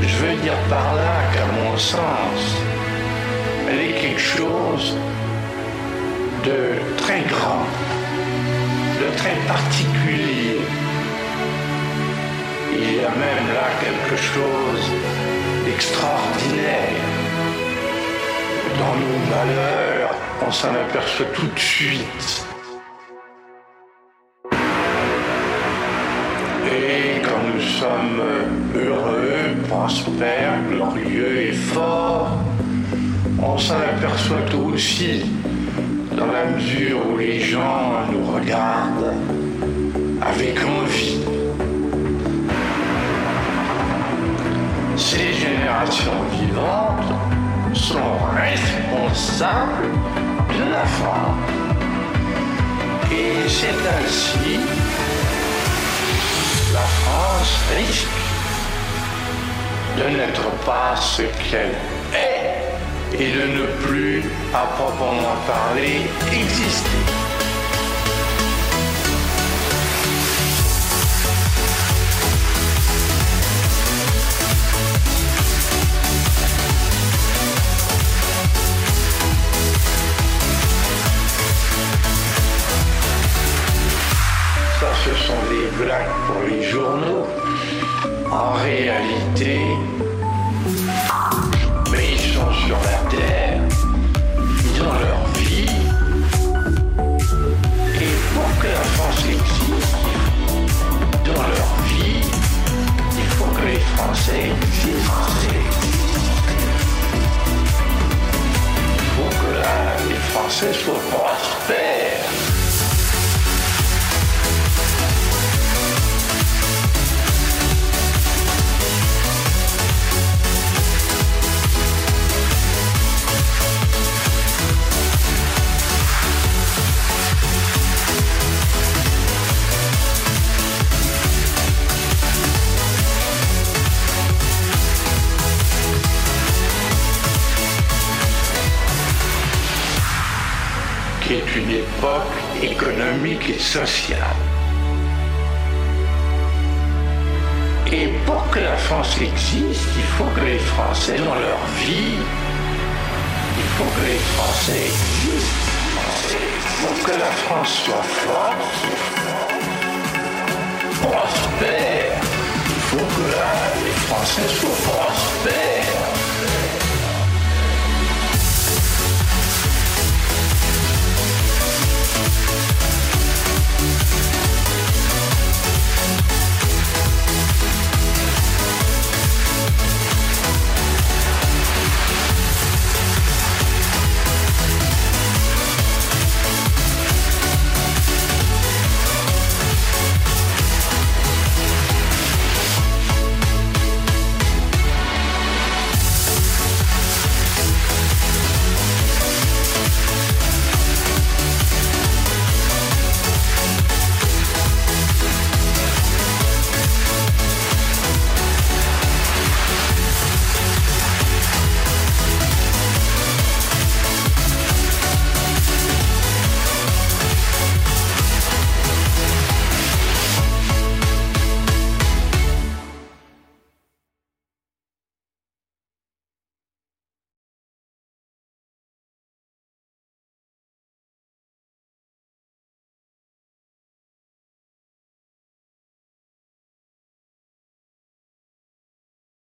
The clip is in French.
Je veux dire par là qu'à mon sens, elle est quelque chose de très grand, de très particulier. Il y a même là quelque chose d'extraordinaire. Dans nos malheurs, on s'en aperçoit tout de suite. Et quand nous sommes heureux, prospères, glorieux et forts, on s'en aperçoit aussi dans la mesure où les gens nous regardent avec envie. Ces générations vivantes sont responsables de la France. Et c'est ainsi de n'être pas ce qu'elle est et de ne plus, à proprement parler, exister. Ça, ce sont des blagues pour les journaux. En réalité, mais ils sont sur la terre, ils ont leur vie. Et pour que la France existe, dans leur vie, il faut que les Français existent. Il faut que les Français soient prospères. Est une époque économique et sociale. Et pour que la France existe, il faut que les Français, dans leur vie, il faut que les Français existent. Pour que la France soit forte, prospère, il faut que les Français soient prospères.